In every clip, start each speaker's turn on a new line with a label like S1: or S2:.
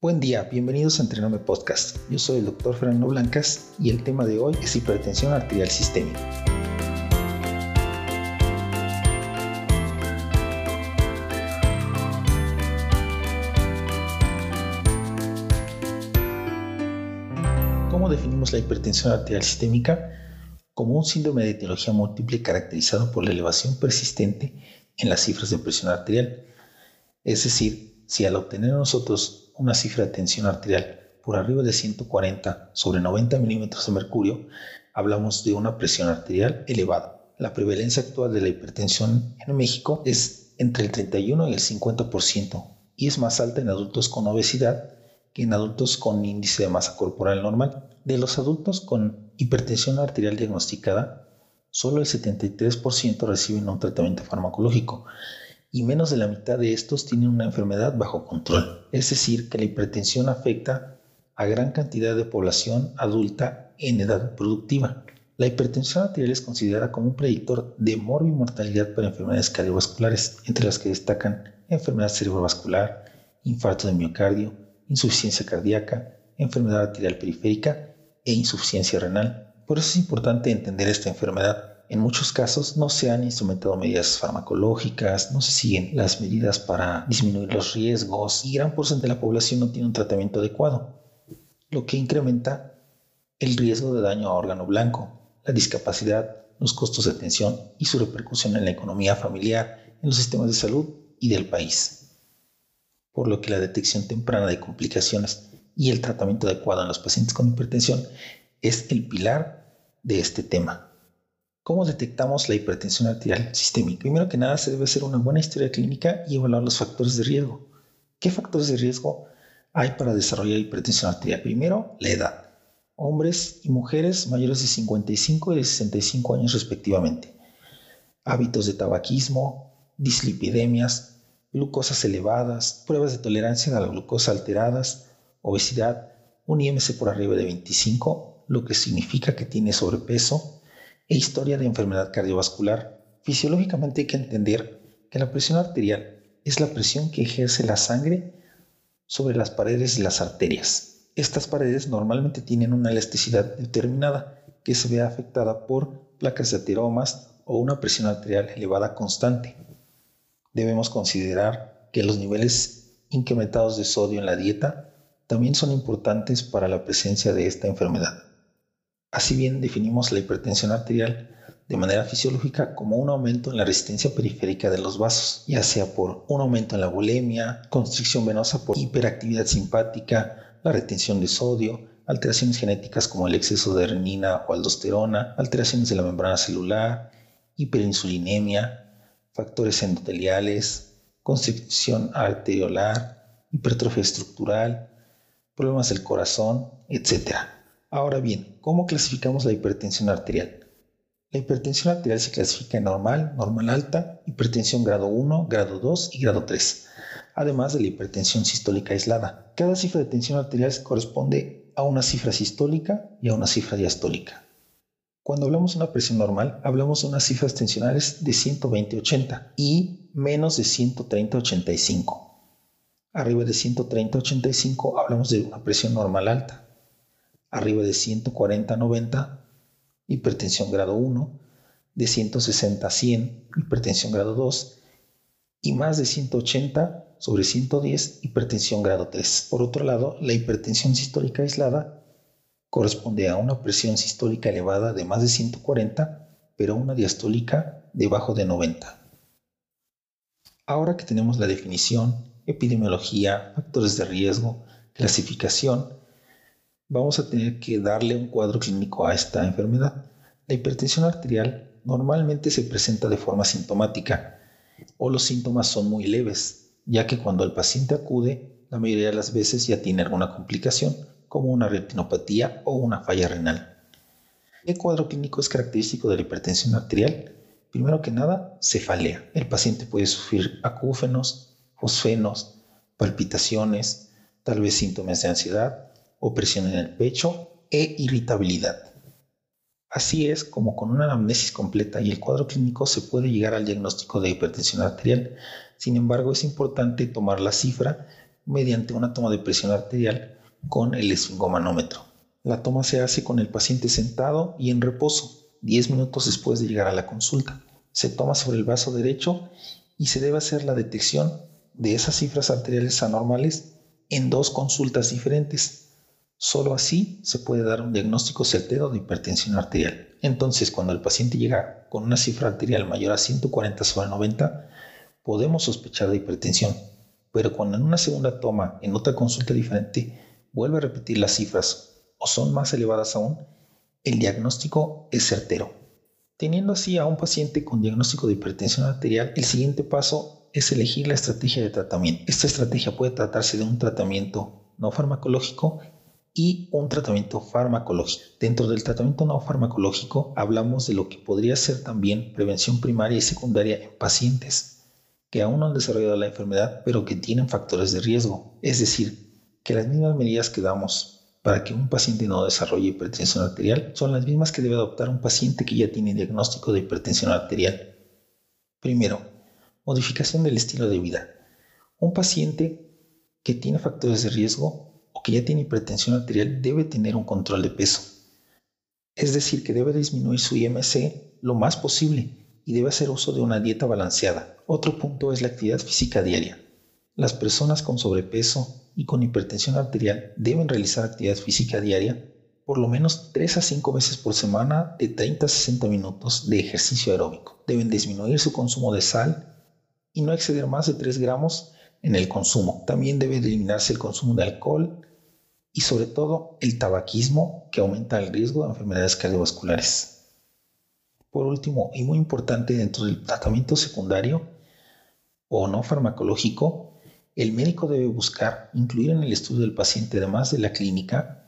S1: Buen día, bienvenidos a Entrename Podcast. Yo soy el doctor Fernando Blancas y el tema de hoy es hipertensión arterial sistémica. ¿Cómo definimos la hipertensión arterial sistémica? Como un síndrome de etiología múltiple caracterizado por la elevación persistente en las cifras de presión arterial. Es decir, si al obtener nosotros una cifra de tensión arterial por arriba de 140 sobre 90 milímetros de mercurio, hablamos de una presión arterial elevada. La prevalencia actual de la hipertensión en México es entre el 31 y el 50% y es más alta en adultos con obesidad que en adultos con índice de masa corporal normal. De los adultos con hipertensión arterial diagnosticada, solo el 73% reciben un tratamiento farmacológico y menos de la mitad de estos tienen una enfermedad bajo control. Es decir, que la hipertensión afecta a gran cantidad de población adulta en edad productiva. La hipertensión arterial es considerada como un predictor de mortalidad para enfermedades cardiovasculares, entre las que destacan enfermedad cerebrovascular, infarto de miocardio, insuficiencia cardíaca, enfermedad arterial periférica e insuficiencia renal. Por eso es importante entender esta enfermedad en muchos casos no se han instrumentado medidas farmacológicas, no se siguen las medidas para disminuir los riesgos y gran porcentaje de la población no tiene un tratamiento adecuado, lo que incrementa el riesgo de daño a órgano blanco, la discapacidad, los costos de atención y su repercusión en la economía familiar, en los sistemas de salud y del país. Por lo que la detección temprana de complicaciones y el tratamiento adecuado en los pacientes con hipertensión es el pilar de este tema. ¿Cómo detectamos la hipertensión arterial sistémica? Primero que nada, se debe hacer una buena historia clínica y evaluar los factores de riesgo. ¿Qué factores de riesgo hay para desarrollar hipertensión arterial? Primero, la edad. Hombres y mujeres mayores de 55 y de 65 años respectivamente. Hábitos de tabaquismo, dislipidemias, glucosas elevadas, pruebas de tolerancia a la glucosa alteradas, obesidad, un IMC por arriba de 25, lo que significa que tiene sobrepeso, e historia de enfermedad cardiovascular. Fisiológicamente hay que entender que la presión arterial es la presión que ejerce la sangre sobre las paredes de las arterias. Estas paredes normalmente tienen una elasticidad determinada que se ve afectada por placas de ateromas o una presión arterial elevada constante. Debemos considerar que los niveles incrementados de sodio en la dieta también son importantes para la presencia de esta enfermedad. Así bien, definimos la hipertensión arterial de manera fisiológica como un aumento en la resistencia periférica de los vasos, ya sea por un aumento en la bulimia, constricción venosa por hiperactividad simpática, la retención de sodio, alteraciones genéticas como el exceso de renina o aldosterona, alteraciones de la membrana celular, hiperinsulinemia, factores endoteliales, constricción arteriolar, hipertrofia estructural, problemas del corazón, etc. Ahora bien, ¿cómo clasificamos la hipertensión arterial? La hipertensión arterial se clasifica en normal, normal alta, hipertensión grado 1, grado 2 y grado 3, además de la hipertensión sistólica aislada. Cada cifra de tensión arterial corresponde a una cifra sistólica y a una cifra diastólica. Cuando hablamos de una presión normal, hablamos de unas cifras tensionales de 120-80 y menos de 130-85. Arriba de 130-85 hablamos de una presión normal alta arriba de 140-90, hipertensión grado 1, de 160 a 100, hipertensión grado 2, y más de 180 sobre 110, hipertensión grado 3. Por otro lado, la hipertensión sistólica aislada corresponde a una presión sistólica elevada de más de 140, pero una diastólica debajo de 90. Ahora que tenemos la definición, epidemiología, factores de riesgo, clasificación, vamos a tener que darle un cuadro clínico a esta enfermedad. La hipertensión arterial normalmente se presenta de forma sintomática o los síntomas son muy leves, ya que cuando el paciente acude, la mayoría de las veces ya tiene alguna complicación, como una retinopatía o una falla renal. ¿Qué cuadro clínico es característico de la hipertensión arterial? Primero que nada, cefalea. El paciente puede sufrir acúfenos, fosfenos, palpitaciones, tal vez síntomas de ansiedad, opresión en el pecho e irritabilidad. Así es como con una anamnesis completa y el cuadro clínico se puede llegar al diagnóstico de hipertensión arterial. Sin embargo, es importante tomar la cifra mediante una toma de presión arterial con el esfingomanómetro. La toma se hace con el paciente sentado y en reposo, 10 minutos después de llegar a la consulta. Se toma sobre el vaso derecho y se debe hacer la detección de esas cifras arteriales anormales en dos consultas diferentes. Solo así se puede dar un diagnóstico certero de hipertensión arterial. Entonces, cuando el paciente llega con una cifra arterial mayor a 140 sobre 90, podemos sospechar de hipertensión. Pero cuando en una segunda toma, en otra consulta diferente, vuelve a repetir las cifras o son más elevadas aún, el diagnóstico es certero. Teniendo así a un paciente con diagnóstico de hipertensión arterial, el siguiente paso es elegir la estrategia de tratamiento. Esta estrategia puede tratarse de un tratamiento no farmacológico y un tratamiento farmacológico. Dentro del tratamiento no farmacológico hablamos de lo que podría ser también prevención primaria y secundaria en pacientes que aún no han desarrollado la enfermedad pero que tienen factores de riesgo. Es decir, que las mismas medidas que damos para que un paciente no desarrolle hipertensión arterial son las mismas que debe adoptar un paciente que ya tiene diagnóstico de hipertensión arterial. Primero, modificación del estilo de vida. Un paciente que tiene factores de riesgo o que ya tiene hipertensión arterial debe tener un control de peso. Es decir, que debe disminuir su IMC lo más posible y debe hacer uso de una dieta balanceada. Otro punto es la actividad física diaria. Las personas con sobrepeso y con hipertensión arterial deben realizar actividad física diaria por lo menos 3 a 5 veces por semana de 30 a 60 minutos de ejercicio aeróbico. Deben disminuir su consumo de sal y no exceder más de 3 gramos en el consumo. También debe eliminarse el consumo de alcohol y sobre todo el tabaquismo que aumenta el riesgo de enfermedades cardiovasculares. Por último, y muy importante dentro del tratamiento secundario o no farmacológico, el médico debe buscar incluir en el estudio del paciente, además de la clínica,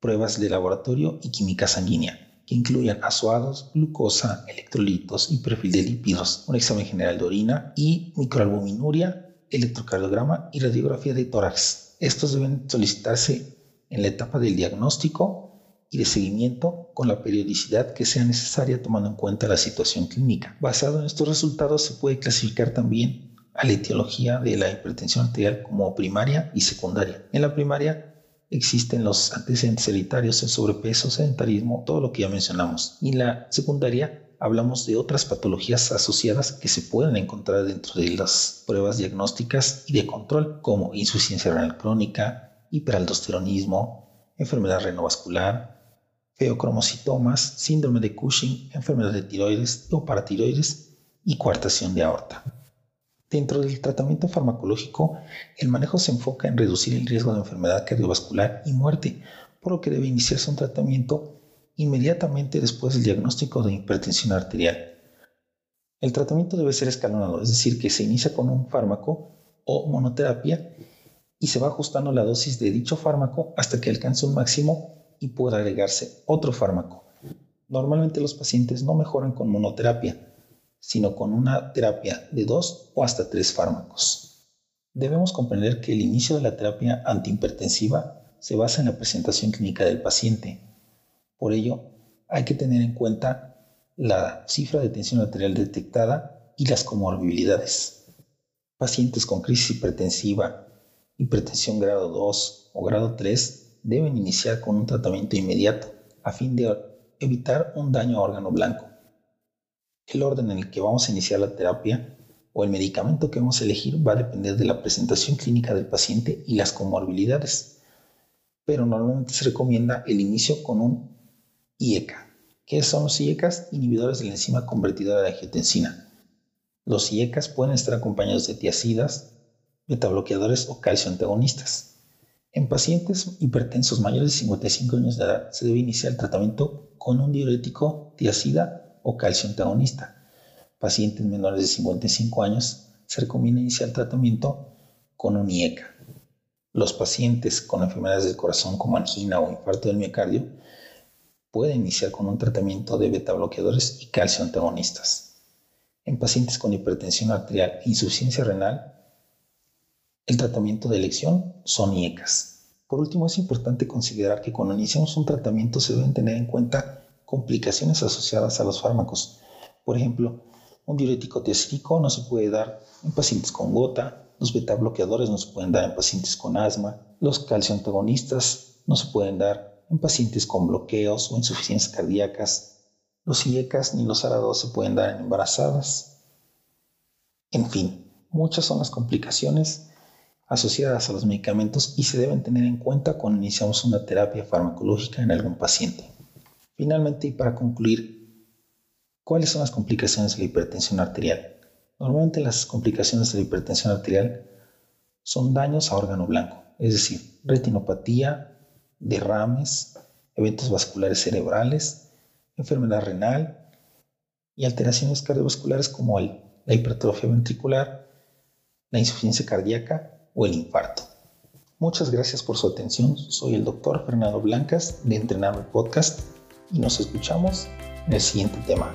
S1: pruebas de laboratorio y química sanguínea, que incluyan asuados, glucosa, electrolitos y perfil de lípidos, un examen general de orina y microalbuminuria, electrocardiograma y radiografía de tórax. Estos deben solicitarse en la etapa del diagnóstico y de seguimiento con la periodicidad que sea necesaria tomando en cuenta la situación clínica. Basado en estos resultados se puede clasificar también a la etiología de la hipertensión arterial como primaria y secundaria. En la primaria existen los antecedentes hereditarios, el sobrepeso, sedentarismo, todo lo que ya mencionamos. Y en la secundaria hablamos de otras patologías asociadas que se pueden encontrar dentro de las pruebas diagnósticas y de control, como insuficiencia renal crónica, hiperaldosteronismo, enfermedad renovascular, feocromocitomas, síndrome de Cushing, enfermedad de tiroides o paratiroides y coartación de aorta. Dentro del tratamiento farmacológico, el manejo se enfoca en reducir el riesgo de enfermedad cardiovascular y muerte, por lo que debe iniciarse un tratamiento inmediatamente después del diagnóstico de hipertensión arterial. El tratamiento debe ser escalonado, es decir, que se inicia con un fármaco o monoterapia y se va ajustando la dosis de dicho fármaco hasta que alcance un máximo y pueda agregarse otro fármaco. Normalmente los pacientes no mejoran con monoterapia, sino con una terapia de dos o hasta tres fármacos. Debemos comprender que el inicio de la terapia antihipertensiva se basa en la presentación clínica del paciente. Por ello, hay que tener en cuenta la cifra de tensión arterial detectada y las comorbilidades. Pacientes con crisis hipertensiva, hipertensión grado 2 o grado 3 deben iniciar con un tratamiento inmediato a fin de evitar un daño a órgano blanco. El orden en el que vamos a iniciar la terapia o el medicamento que vamos a elegir va a depender de la presentación clínica del paciente y las comorbilidades. Pero normalmente se recomienda el inicio con un IECA. ¿Qué son los IECAs? Inhibidores de la enzima convertidora de angiotensina. Los IECAs pueden estar acompañados de tiacidas, metabloqueadores o calcio antagonistas. En pacientes hipertensos mayores de 55 años de edad se debe iniciar el tratamiento con un diurético, tiacida o calcio antagonista. Pacientes menores de 55 años se recomienda iniciar tratamiento con un IECA. Los pacientes con enfermedades del corazón como angina o infarto del miocardio pueden iniciar con un tratamiento de beta bloqueadores y calcio antagonistas. En pacientes con hipertensión arterial e insuficiencia renal, el tratamiento de elección son IECAS. Por último, es importante considerar que cuando iniciamos un tratamiento se deben tener en cuenta complicaciones asociadas a los fármacos. Por ejemplo, un diurético tiacídico no se puede dar en pacientes con gota, Los beta bloqueadores no se pueden dar en pacientes con asma. Los calcio antagonistas no se pueden dar en pacientes con bloqueos o insuficiencias cardíacas. Los IECAS ni los ARA2 se pueden dar en embarazadas. En fin, muchas son las complicaciones asociadas a los medicamentos y se deben tener en cuenta cuando iniciamos una terapia farmacológica en algún paciente. Finalmente, y para concluir, ¿cuáles son las complicaciones de la hipertensión arterial? Normalmente las complicaciones de la hipertensión arterial son daños a órgano blanco, es decir, retinopatía, derrames, eventos vasculares cerebrales, enfermedad renal y alteraciones cardiovasculares como la hipertrofia ventricular, la insuficiencia cardíaca o el infarto. Muchas gracias por su atención. Soy el doctor Fernando Blancas de Entrenarme Podcast y nos escuchamos en el siguiente tema.